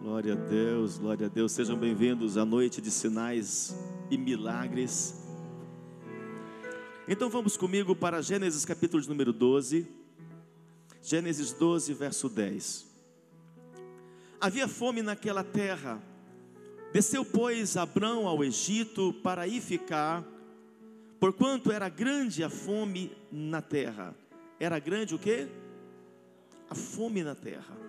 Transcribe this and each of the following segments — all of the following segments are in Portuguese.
Glória a Deus, glória a Deus. Sejam bem-vindos à noite de sinais e milagres. Então vamos comigo para Gênesis capítulo de número 12. Gênesis 12, verso 10. Havia fome naquela terra. Desceu, pois, Abrão ao Egito para aí ficar, porquanto era grande a fome na terra. Era grande o quê? A fome na terra.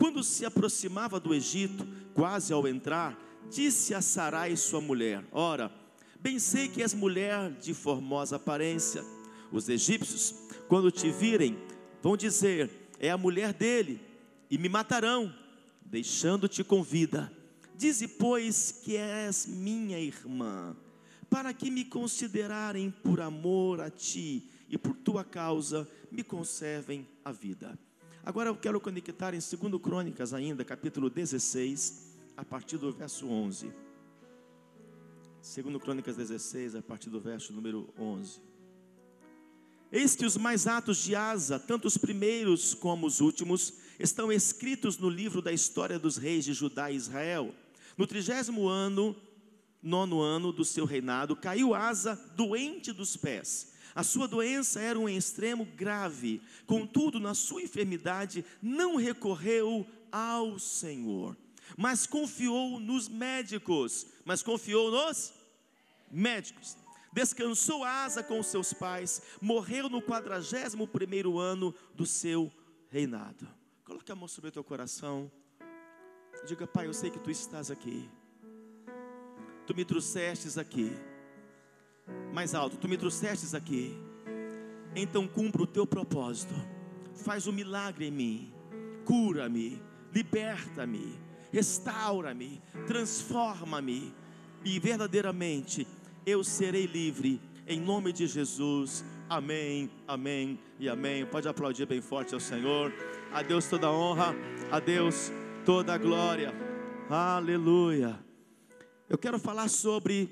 Quando se aproximava do Egito, quase ao entrar, disse a Sarai, sua mulher: Ora, bem sei que és mulher de formosa aparência. Os egípcios, quando te virem, vão dizer: É a mulher dele, e me matarão, deixando-te com vida. Dize, pois, que és minha irmã, para que me considerarem por amor a ti e por tua causa me conservem a vida. Agora eu quero conectar em 2 Crônicas ainda, capítulo 16, a partir do verso 11. 2 Crônicas 16, a partir do verso número 11. Eis que os mais atos de Asa, tanto os primeiros como os últimos, estão escritos no livro da história dos reis de Judá e Israel. No trigésimo ano, nono ano do seu reinado, caiu Asa doente dos pés. A sua doença era um extremo grave, contudo, na sua enfermidade, não recorreu ao Senhor, mas confiou nos médicos. Mas confiou nos médicos. Descansou Asa com seus pais, morreu no quadragésimo primeiro ano do seu reinado. Coloque a mão sobre o teu coração. Diga, Pai, eu sei que tu estás aqui. Tu me trouxestes aqui. Mais alto, tu me trouxestes aqui. Então cumpra o teu propósito. Faz um milagre em mim. Cura-me, liberta-me, restaura-me, transforma-me. E verdadeiramente eu serei livre. Em nome de Jesus. Amém, amém e amém. Pode aplaudir bem forte ao Senhor. A Deus toda honra, a Deus toda glória. Aleluia. Eu quero falar sobre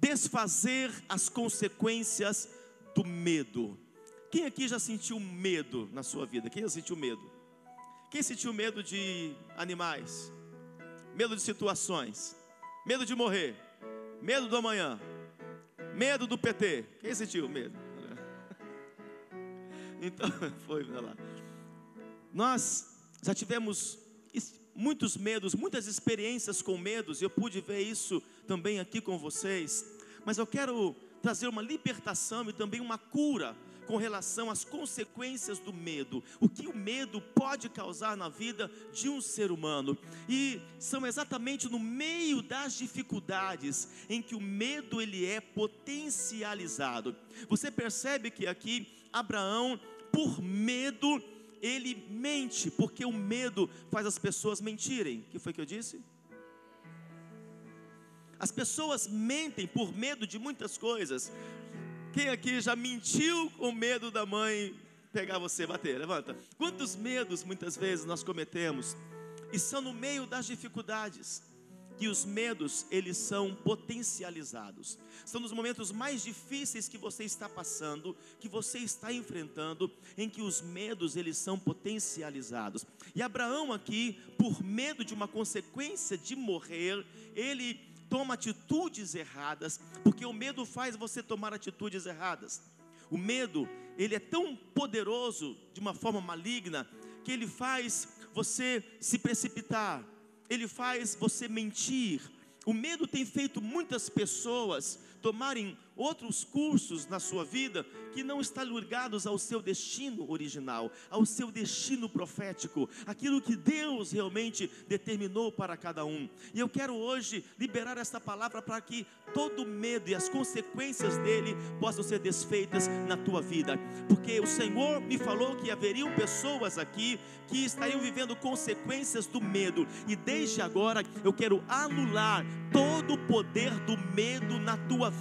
desfazer as consequências do medo. Quem aqui já sentiu medo na sua vida? Quem já sentiu medo? Quem sentiu medo de animais? Medo de situações? Medo de morrer? Medo do amanhã? Medo do PT? Quem sentiu medo? Então, foi lá. Nós já tivemos muitos medos, muitas experiências com medos, e eu pude ver isso também aqui com vocês. Mas eu quero trazer uma libertação e também uma cura com relação às consequências do medo, o que o medo pode causar na vida de um ser humano. E são exatamente no meio das dificuldades em que o medo ele é potencializado. Você percebe que aqui Abraão, por medo, ele mente, porque o medo faz as pessoas mentirem. Que foi que eu disse? As pessoas mentem por medo de muitas coisas. Quem aqui já mentiu com medo da mãe pegar você, bater? Levanta. Quantos medos muitas vezes nós cometemos? E são no meio das dificuldades que os medos eles são potencializados. São nos momentos mais difíceis que você está passando, que você está enfrentando, em que os medos eles são potencializados. E Abraão aqui, por medo de uma consequência de morrer, ele toma atitudes erradas, porque o medo faz você tomar atitudes erradas. O medo, ele é tão poderoso de uma forma maligna que ele faz você se precipitar, ele faz você mentir. O medo tem feito muitas pessoas tomarem outros cursos na sua vida que não estão ligados ao seu destino original, ao seu destino profético, aquilo que Deus realmente determinou para cada um. E eu quero hoje liberar esta palavra para que todo medo e as consequências dele possam ser desfeitas na tua vida, porque o Senhor me falou que haveriam pessoas aqui que estariam vivendo consequências do medo, e desde agora eu quero anular todo o poder do medo na tua vida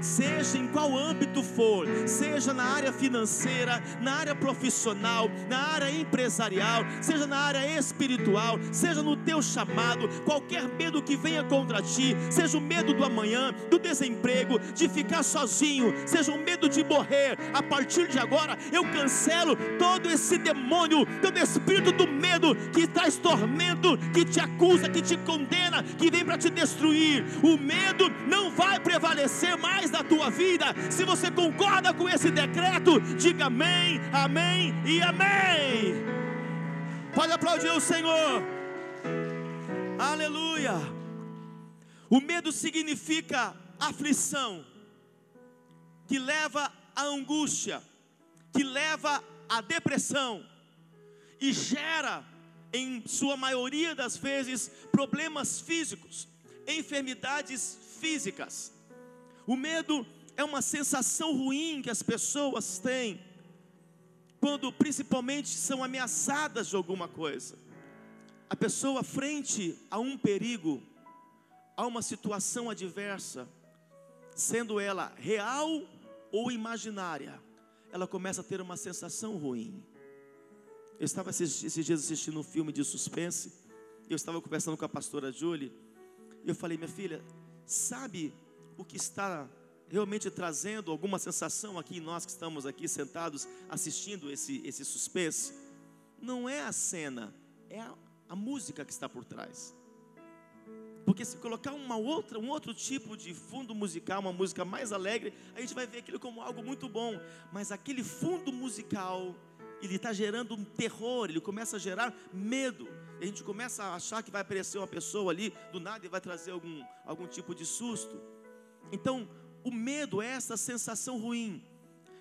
seja em qual âmbito for, seja na área financeira, na área profissional, na área empresarial, seja na área espiritual, seja no teu chamado, qualquer medo que venha contra ti, seja o medo do amanhã, do desemprego, de ficar sozinho, seja o medo de morrer, a partir de agora eu cancelo todo esse demônio, todo espírito do medo que traz tormento, que te acusa, que te condena, que vem para te destruir. O medo não vai prevalecer mais na tua vida. Se você concorda com esse decreto, diga amém, amém e amém. Pode aplaudir o Senhor. Aleluia. O medo significa aflição, que leva à angústia, que leva à depressão e gera, em sua maioria das vezes, problemas físicos, enfermidades físicas. O medo é uma sensação ruim que as pessoas têm quando principalmente são ameaçadas de alguma coisa. A pessoa frente a um perigo, a uma situação adversa, sendo ela real ou imaginária, ela começa a ter uma sensação ruim. Eu estava esses, dias assistindo um filme de suspense, eu estava conversando com a pastora Julie, e eu falei, minha filha, sabe o que está realmente trazendo alguma sensação aqui, nós que estamos aqui sentados assistindo esse, esse suspense? Não é a cena, é a, a música que está por trás. Porque se colocar uma outra, um outro tipo de fundo musical, uma música mais alegre, a gente vai ver aquilo como algo muito bom. Mas aquele fundo musical, ele está gerando um terror, ele começa a gerar medo. A gente começa a achar que vai aparecer uma pessoa ali do nada e vai trazer algum, algum tipo de susto. Então, o medo é essa sensação ruim,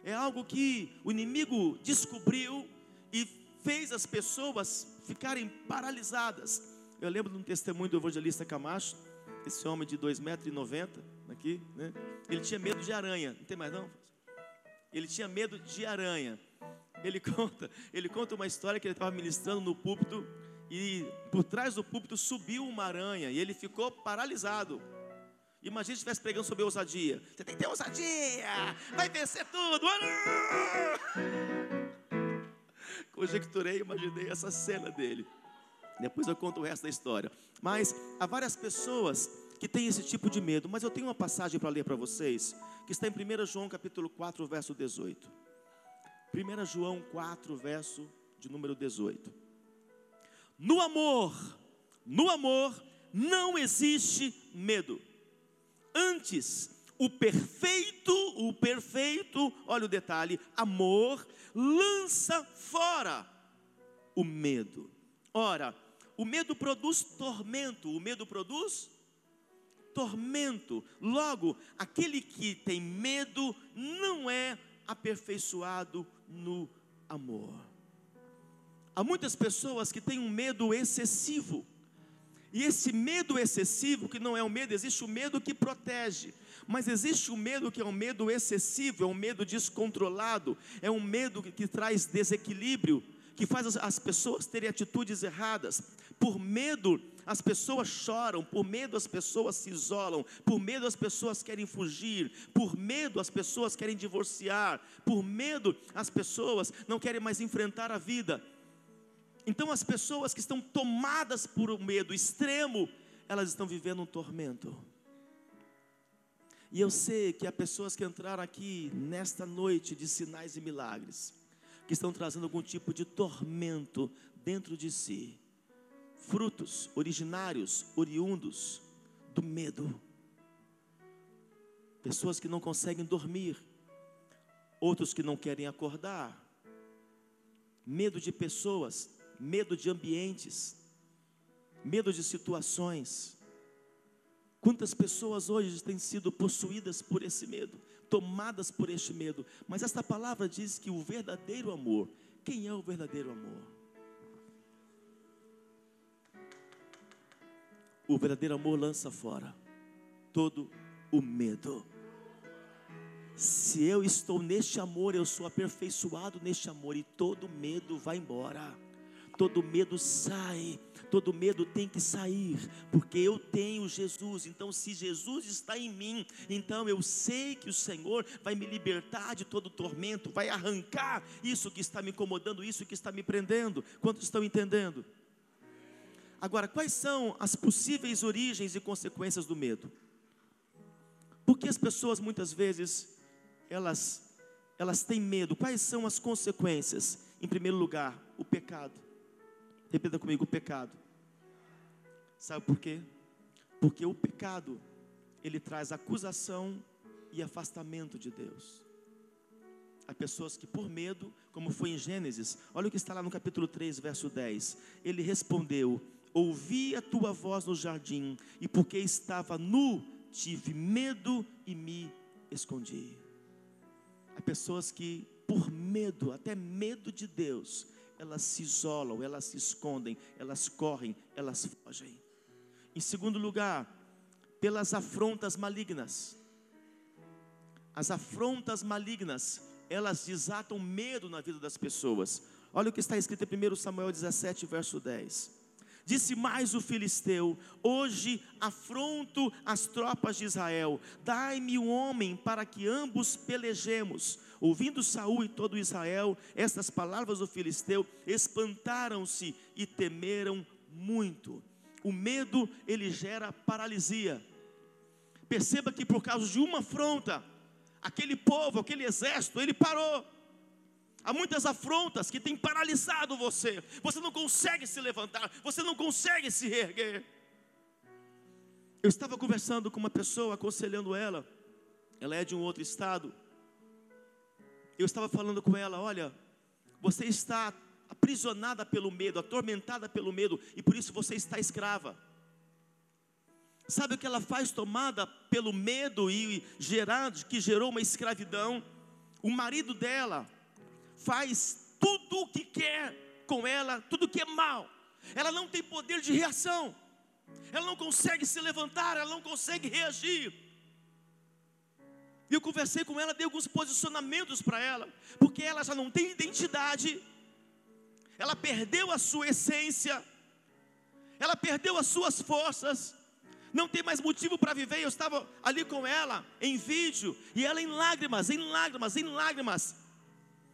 é algo que o inimigo descobriu e fez as pessoas ficarem paralisadas. Eu lembro de um testemunho do evangelista Camacho, esse homem de 2,90 metros aqui, né? Ele tinha medo de aranha, não tem mais não? Ele tinha medo de aranha. Ele conta, ele conta uma história que ele estava ministrando no púlpito e por trás do púlpito subiu uma aranha e ele ficou paralisado. Imagina se estivesse pregando sobre ousadia. Você tem que ter ousadia, vai vencer tudo. Conjecturei, imaginei essa cena dele. Depois eu conto o resto da história. Mas há várias pessoas que têm esse tipo de medo. Mas eu tenho uma passagem para ler para vocês, que está em 1 João capítulo 4, verso 18. 1 João 4, verso de número 18. No amor, no amor não existe medo. Antes, o perfeito, o perfeito, olha o detalhe, amor lança fora o medo. Ora, o medo produz tormento, o medo produz tormento. Logo, aquele que tem medo não é aperfeiçoado no amor. Há muitas pessoas que têm um medo excessivo. E esse medo excessivo, que não é um medo, existe o medo que protege, mas existe o medo que é um medo excessivo, é um medo descontrolado, é um medo que, que traz desequilíbrio, que faz as, as pessoas terem atitudes erradas. Por medo, as pessoas choram, por medo, as pessoas se isolam, por medo, as pessoas querem fugir, por medo, as pessoas querem divorciar, por medo, as pessoas não querem mais enfrentar a vida. Então, as pessoas que estão tomadas por um medo extremo, elas estão vivendo um tormento. E eu sei que há pessoas que entraram aqui nesta noite de sinais e milagres, que estão trazendo algum tipo de tormento dentro de si frutos originários, oriundos do medo. Pessoas que não conseguem dormir, outros que não querem acordar, medo de pessoas, medo de ambientes, medo de situações. Quantas pessoas hoje têm sido possuídas por esse medo, tomadas por este medo, mas esta palavra diz que o verdadeiro amor, quem é o verdadeiro amor? O verdadeiro amor lança fora todo o medo. Se eu estou neste amor, eu sou aperfeiçoado neste amor e todo medo vai embora. Todo medo sai, todo medo tem que sair, porque eu tenho Jesus. Então, se Jesus está em mim, então eu sei que o Senhor vai me libertar de todo tormento, vai arrancar isso que está me incomodando, isso que está me prendendo. Quantos estão entendendo? Agora, quais são as possíveis origens e consequências do medo? Porque as pessoas muitas vezes elas elas têm medo. Quais são as consequências? Em primeiro lugar, o pecado. Repita comigo: o pecado. Sabe por quê? Porque o pecado, ele traz acusação e afastamento de Deus. Há pessoas que, por medo, como foi em Gênesis, olha o que está lá no capítulo 3, verso 10. Ele respondeu: Ouvi a tua voz no jardim, e porque estava nu, tive medo e me escondi. Há pessoas que, por medo, até medo de Deus, elas se isolam, elas se escondem, elas correm, elas fogem. Em segundo lugar, pelas afrontas malignas. As afrontas malignas, elas desatam medo na vida das pessoas. Olha o que está escrito em 1 Samuel 17, verso 10. Disse mais o filisteu: Hoje afronto as tropas de Israel. Dai-me um homem para que ambos pelejemos. Ouvindo Saul e todo Israel estas palavras do filisteu, espantaram-se e temeram muito. O medo ele gera paralisia. Perceba que por causa de uma afronta, aquele povo, aquele exército, ele parou. Há muitas afrontas que têm paralisado você. Você não consegue se levantar, você não consegue se reerguer. Eu estava conversando com uma pessoa, aconselhando ela. Ela é de um outro estado. Eu estava falando com ela: olha, você está aprisionada pelo medo, atormentada pelo medo, e por isso você está escrava. Sabe o que ela faz tomada pelo medo e gerado, que gerou uma escravidão? O marido dela faz tudo o que quer com ela, tudo que é mal. Ela não tem poder de reação. Ela não consegue se levantar, ela não consegue reagir. E eu conversei com ela, dei alguns posicionamentos para ela, porque ela já não tem identidade, ela perdeu a sua essência, ela perdeu as suas forças, não tem mais motivo para viver. Eu estava ali com ela em vídeo, e ela em lágrimas, em lágrimas, em lágrimas.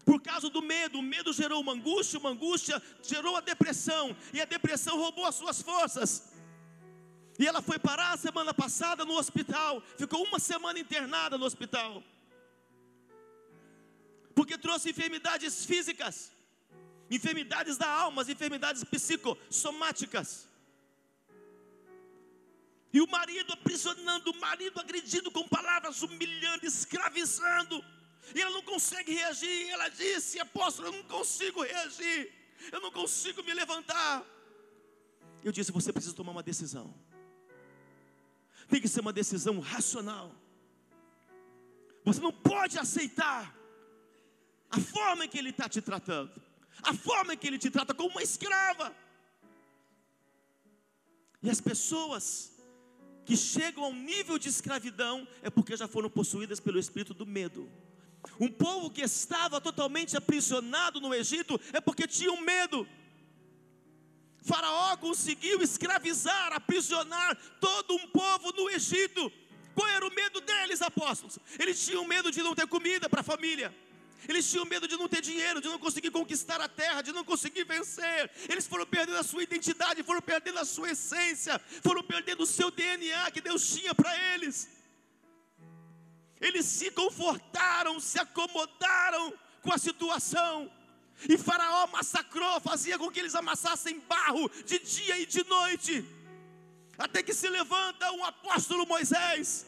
Por causa do medo. O medo gerou uma angústia, uma angústia gerou a depressão, e a depressão roubou as suas forças. E ela foi parar a semana passada no hospital, ficou uma semana internada no hospital, porque trouxe enfermidades físicas, enfermidades da alma, enfermidades psicossomáticas. E o marido aprisionando, o marido agredindo com palavras, humilhando, escravizando. E ela não consegue reagir. Ela disse: Apóstolo, eu não consigo reagir. Eu não consigo me levantar. Eu disse: Você precisa tomar uma decisão. Tem que ser uma decisão racional. Você não pode aceitar a forma em que ele está te tratando, a forma que ele te trata como uma escrava. E as pessoas que chegam ao nível de escravidão é porque já foram possuídas pelo espírito do medo. Um povo que estava totalmente aprisionado no Egito é porque tinham medo. Faraó conseguiu escravizar, aprisionar todo um povo no Egito. Qual era o medo deles, apóstolos? Eles tinham medo de não ter comida para a família. Eles tinham medo de não ter dinheiro, de não conseguir conquistar a terra, de não conseguir vencer. Eles foram perdendo a sua identidade, foram perdendo a sua essência, foram perdendo o seu DNA que Deus tinha para eles. Eles se confortaram, se acomodaram com a situação. E Faraó massacrou, fazia com que eles amassassem barro de dia e de noite. Até que se levanta um apóstolo Moisés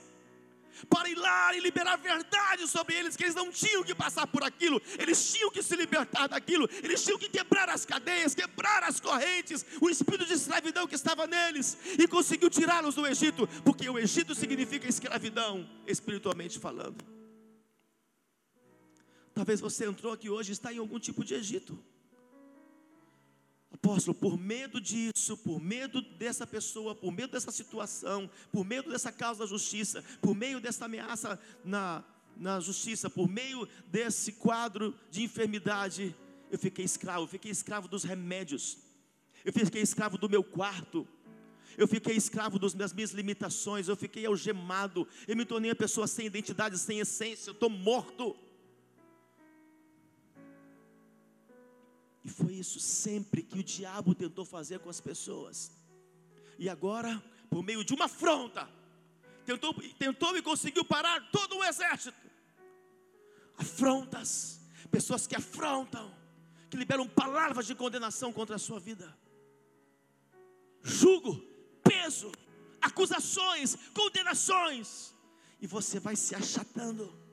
para ir lá e liberar verdade sobre eles, que eles não tinham que passar por aquilo, eles tinham que se libertar daquilo, eles tinham que quebrar as cadeias, quebrar as correntes, o espírito de escravidão que estava neles, e conseguiu tirá-los do Egito, porque o Egito significa escravidão, espiritualmente falando. Talvez você entrou aqui hoje e está em algum tipo de Egito. Apóstolo, por medo disso, por medo dessa pessoa, por medo dessa situação, por medo dessa causa da justiça, por meio dessa ameaça na, na justiça, por meio desse quadro de enfermidade, eu fiquei escravo, eu fiquei escravo dos remédios, eu fiquei escravo do meu quarto, eu fiquei escravo das minhas limitações, eu fiquei algemado, eu me tornei uma pessoa sem identidade, sem essência, eu estou morto. Foi isso sempre que o diabo tentou fazer com as pessoas. E agora, por meio de uma afronta, tentou, tentou e conseguiu parar todo o exército. Afrontas, pessoas que afrontam, que liberam palavras de condenação contra a sua vida. Jugo, peso, acusações, condenações, e você vai se achatando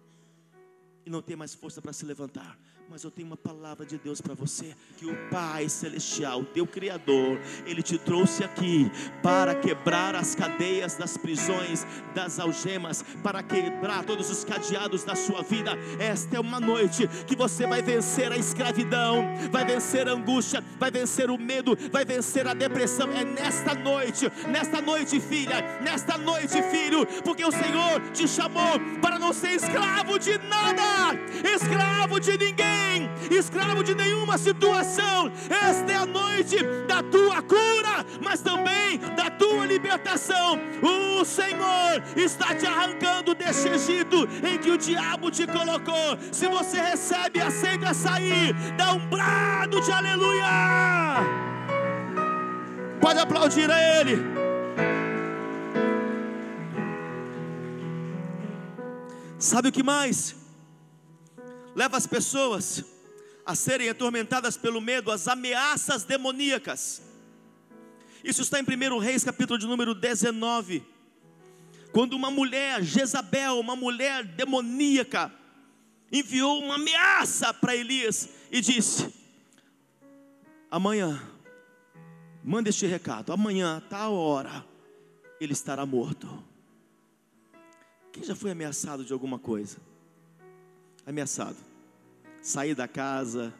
e não tem mais força para se levantar. Mas eu tenho uma palavra de Deus para você: que o Pai Celestial, teu Criador, Ele te trouxe aqui para quebrar as cadeias das prisões, das algemas, para quebrar todos os cadeados da sua vida. Esta é uma noite que você vai vencer a escravidão, vai vencer a angústia, vai vencer o medo, vai vencer a depressão. É nesta noite, nesta noite, filha, nesta noite, filho, porque o Senhor te chamou para não ser escravo de nada, escravo de ninguém escravo de nenhuma situação. Esta é a noite da tua cura, mas também da tua libertação. O Senhor está te arrancando deste Egito em que o diabo te colocou. Se você recebe, aceita sair, dá um brado de aleluia. Pode aplaudir a Ele. Sabe o que mais? Leva as pessoas a serem atormentadas pelo medo, as ameaças demoníacas. Isso está em 1 Reis, capítulo de número 19. Quando uma mulher, Jezabel, uma mulher demoníaca, enviou uma ameaça para Elias e disse: Amanhã, manda este recado, amanhã, tal hora, ele estará morto. Quem já foi ameaçado de alguma coisa? ameaçado. Sair da casa,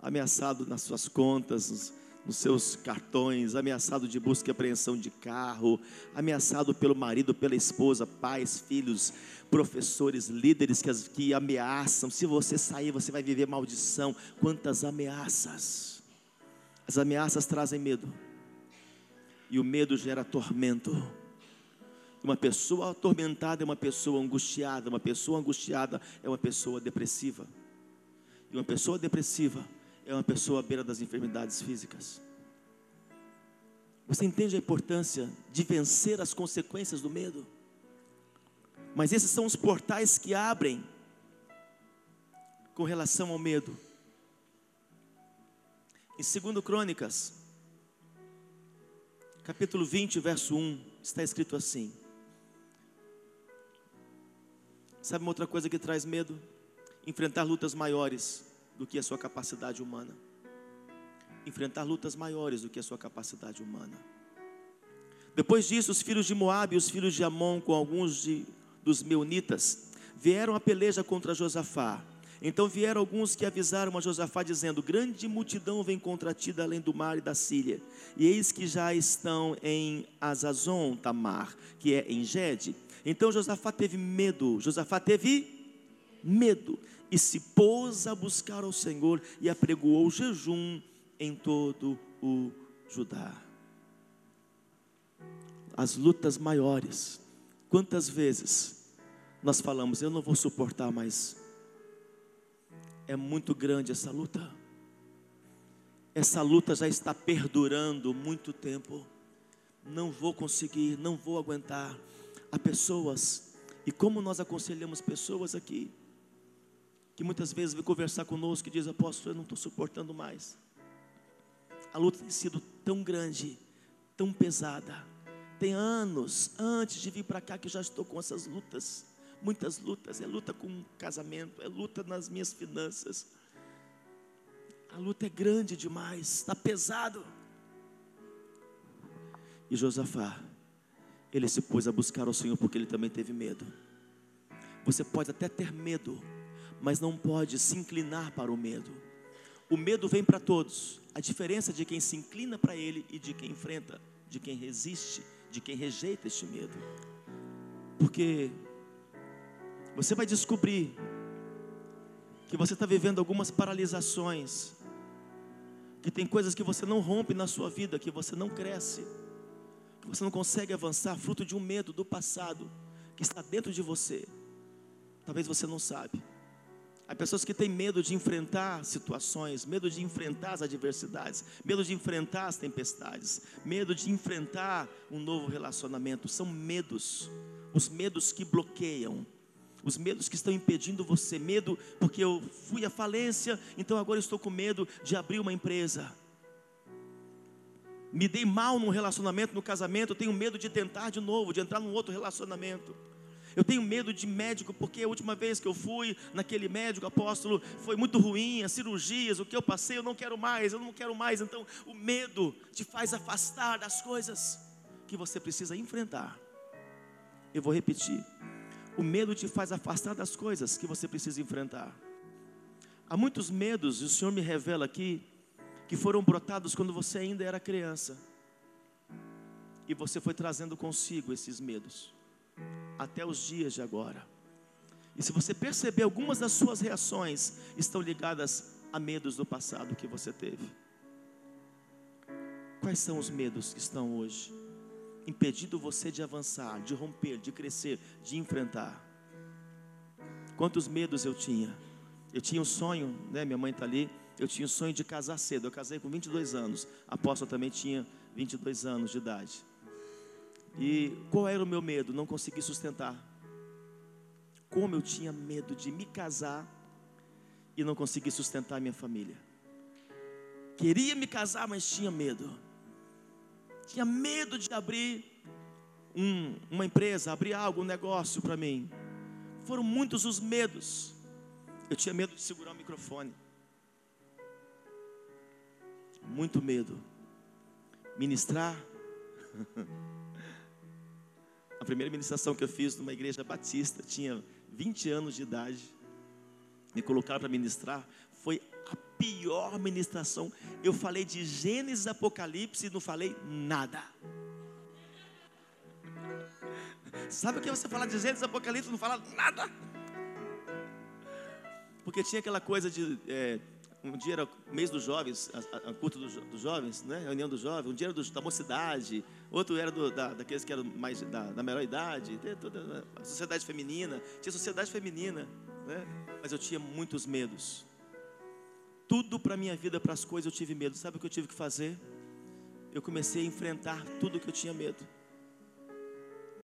ameaçado nas suas contas, nos, seus cartões, ameaçado de busca e apreensão de carro, ameaçado pelo marido, pela esposa, pais, filhos, professores, líderes que, que ameaçam. Se você sair, você vai viver maldição. Quantas ameaças! As ameaças trazem medo, e o medo gera tormento. Uma pessoa atormentada é uma pessoa angustiada, uma pessoa angustiada é uma pessoa depressiva. E uma pessoa depressiva é uma pessoa à beira das enfermidades físicas. Você entende a importância de vencer as consequências do medo? Mas esses são os portais que abrem com relação ao medo. Em 2 Crônicas, capítulo 20, verso 1, está escrito assim: Sabe uma outra coisa que traz medo? Enfrentar lutas maiores do que a sua capacidade humana. Enfrentar lutas maiores do que a sua capacidade humana. Depois disso, os filhos de Moabe e os filhos de Amon, com alguns de, dos meunitas, vieram a peleja contra Josafá. Então vieram alguns que avisaram a Josafá, dizendo: Grande multidão vem contra ti da além do mar e da Síria. E eis que já estão em Azazon Tamar, que é em Gede. Então Josafá teve medo, Josafá teve medo e se pôs a buscar ao Senhor e apregoou jejum em todo o Judá. As lutas maiores, quantas vezes nós falamos, eu não vou suportar mais, é muito grande essa luta, essa luta já está perdurando muito tempo, não vou conseguir, não vou aguentar. A pessoas, e como nós aconselhamos pessoas aqui, que muitas vezes vêm conversar conosco e diz, apóstolo, eu não estou suportando mais. A luta tem sido tão grande, tão pesada. Tem anos antes de vir para cá que já estou com essas lutas, muitas lutas. É luta com casamento, é luta nas minhas finanças. A luta é grande demais, está pesado. E Josafá, ele se pôs a buscar o Senhor porque ele também teve medo. Você pode até ter medo, mas não pode se inclinar para o medo. O medo vem para todos. A diferença de quem se inclina para ele e de quem enfrenta, de quem resiste, de quem rejeita este medo. Porque você vai descobrir que você está vivendo algumas paralisações, que tem coisas que você não rompe na sua vida, que você não cresce, que você não consegue avançar, fruto de um medo do passado que está dentro de você. Talvez você não sabe. Há pessoas que têm medo de enfrentar situações, medo de enfrentar as adversidades, medo de enfrentar as tempestades, medo de enfrentar um novo relacionamento. São medos, os medos que bloqueiam, os medos que estão impedindo você. Medo porque eu fui à falência, então agora estou com medo de abrir uma empresa. Me dei mal num relacionamento, no casamento, tenho medo de tentar de novo, de entrar num outro relacionamento. Eu tenho medo de médico, porque a última vez que eu fui naquele médico, apóstolo, foi muito ruim, as cirurgias, o que eu passei, eu não quero mais, eu não quero mais. Então, o medo te faz afastar das coisas que você precisa enfrentar. Eu vou repetir. O medo te faz afastar das coisas que você precisa enfrentar. Há muitos medos, e o Senhor me revela aqui, que foram brotados quando você ainda era criança. E você foi trazendo consigo esses medos até os dias de agora. E se você perceber, algumas das suas reações estão ligadas a medos do passado que você teve. Quais são os medos que estão hoje impedindo você de avançar, de romper, de crescer, de enfrentar? Quantos medos eu tinha? Eu tinha um sonho, né? Minha mãe está ali. Eu tinha o um sonho de casar cedo. Eu casei com 22 anos. A apóstola também tinha 22 anos de idade. E qual era o meu medo? Não conseguir sustentar. Como eu tinha medo de me casar e não conseguir sustentar minha família. Queria me casar, mas tinha medo. Tinha medo de abrir um, uma empresa, abrir algo, um negócio para mim. Foram muitos os medos. Eu tinha medo de segurar o microfone. Muito medo. Ministrar. A primeira ministração que eu fiz numa igreja batista, tinha 20 anos de idade. Me colocaram para ministrar, foi a pior ministração. Eu falei de Gênesis Apocalipse e não falei nada. Sabe o que você fala de Gênesis Apocalipse e não fala nada? Porque tinha aquela coisa de é, um dia era mês dos jovens, a, a culto dos, dos, jovens, né? reunião dos jovens, um dia era do, da mocidade, outro era do, da, daqueles que eram mais da, da melhor idade, toda a sociedade feminina, tinha sociedade feminina, né? mas eu tinha muitos medos. Tudo para minha vida, para as coisas, eu tive medo. Sabe o que eu tive que fazer? Eu comecei a enfrentar tudo que eu tinha medo.